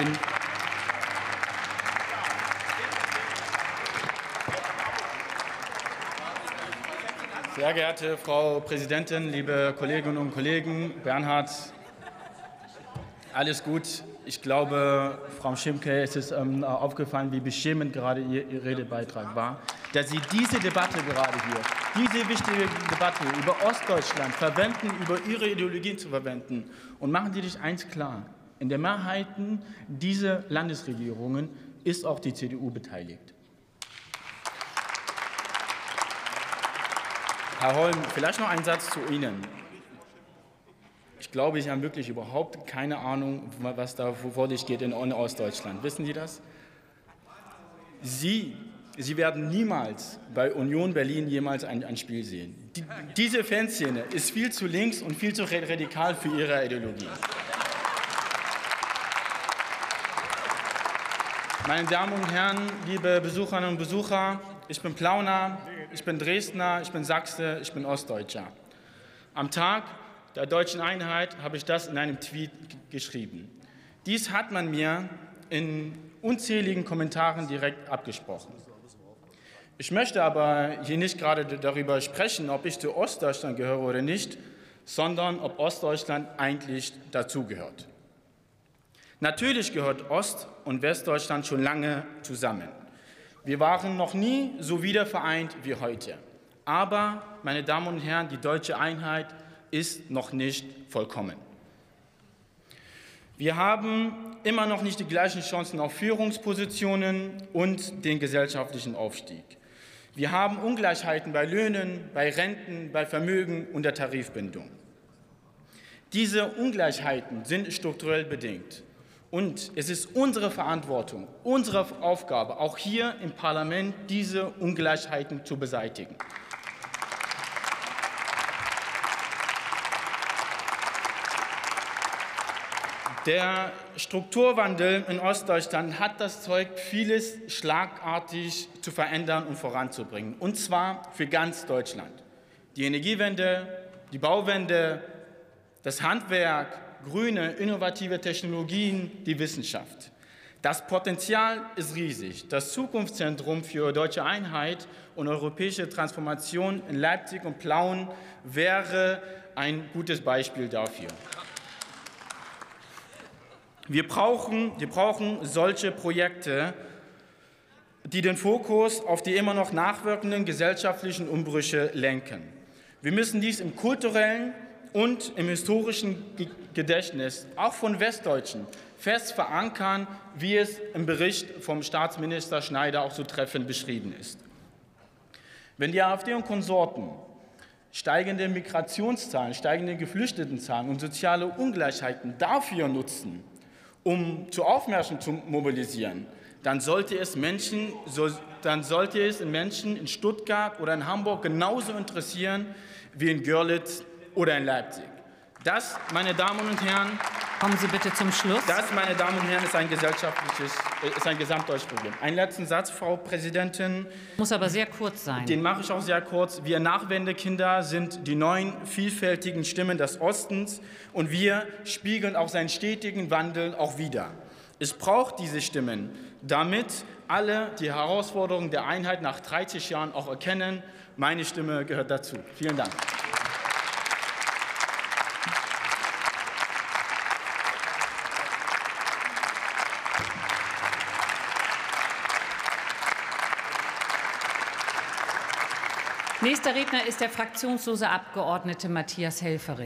Grünen. Sehr geehrte Frau Präsidentin, liebe Kolleginnen und Kollegen, Bernhard, alles gut. Ich glaube, Frau Schimke, es ist ähm, aufgefallen, wie beschämend gerade Ihr, Ihr Redebeitrag war, dass Sie diese Debatte gerade hier, diese wichtige Debatte über Ostdeutschland verwenden, über Ihre Ideologien zu verwenden. Und machen Sie sich eins klar, in der Mehrheit dieser Landesregierungen ist auch die CDU beteiligt. Herr Holm, vielleicht noch ein Satz zu Ihnen. Ich glaube, Sie haben wirklich überhaupt keine Ahnung, was da vor sich geht in Ostdeutschland. Wissen Sie das? Sie, Sie werden niemals bei Union Berlin jemals ein, ein Spiel sehen. Die, diese Fanszene ist viel zu links und viel zu radikal für Ihre Ideologie. Meine Damen und Herren, liebe Besucherinnen und Besucher, ich bin Plauner, ich bin Dresdner, ich bin Sachse, ich bin Ostdeutscher. Am Tag der deutschen Einheit habe ich das in einem Tweet geschrieben. Dies hat man mir in unzähligen Kommentaren direkt abgesprochen. Ich möchte aber hier nicht gerade darüber sprechen, ob ich zu Ostdeutschland gehöre oder nicht, sondern ob Ostdeutschland eigentlich dazugehört. Natürlich gehört Ost- und Westdeutschland schon lange zusammen. Wir waren noch nie so wiedervereint wie heute. Aber, meine Damen und Herren, die deutsche Einheit ist noch nicht vollkommen. Wir haben immer noch nicht die gleichen Chancen auf Führungspositionen und den gesellschaftlichen Aufstieg. Wir haben Ungleichheiten bei Löhnen, bei Renten, bei Vermögen und der Tarifbindung. Diese Ungleichheiten sind strukturell bedingt. Und es ist unsere Verantwortung, unsere Aufgabe, auch hier im Parlament diese Ungleichheiten zu beseitigen. Der Strukturwandel in Ostdeutschland hat das Zeug, vieles schlagartig zu verändern und voranzubringen, und zwar für ganz Deutschland. Die Energiewende, die Bauwende, das Handwerk, grüne, innovative Technologien, die Wissenschaft. Das Potenzial ist riesig. Das Zukunftszentrum für deutsche Einheit und europäische Transformation in Leipzig und Plauen wäre ein gutes Beispiel dafür. Wir brauchen, wir brauchen solche Projekte, die den Fokus auf die immer noch nachwirkenden gesellschaftlichen Umbrüche lenken. Wir müssen dies im kulturellen, und im historischen Gedächtnis, auch von Westdeutschen, fest verankern, wie es im Bericht vom Staatsminister Schneider auch so treffend beschrieben ist. Wenn die AfD und Konsorten steigende Migrationszahlen, steigende Geflüchtetenzahlen und soziale Ungleichheiten dafür nutzen, um zu Aufmärschen zu mobilisieren, dann sollte es Menschen, dann sollte es Menschen in Stuttgart oder in Hamburg genauso interessieren wie in Görlitz oder in Leipzig. Das, meine Damen und Herren, Kommen Sie bitte zum Schluss. Das, meine Damen und Herren, ist ein gesellschaftliches, ist ein gesamtdeutsches Problem. Einen letzten Satz, Frau Präsidentin. Muss aber sehr kurz sein. Den mache ich auch sehr kurz. Wir Nachwendekinder sind die neuen vielfältigen Stimmen des Ostens und wir spiegeln auch seinen stetigen Wandel auch wider. Es braucht diese Stimmen, damit alle die Herausforderungen der Einheit nach 30 Jahren auch erkennen. Meine Stimme gehört dazu. Vielen Dank. Nächster Redner ist der fraktionslose Abgeordnete Matthias Helferich.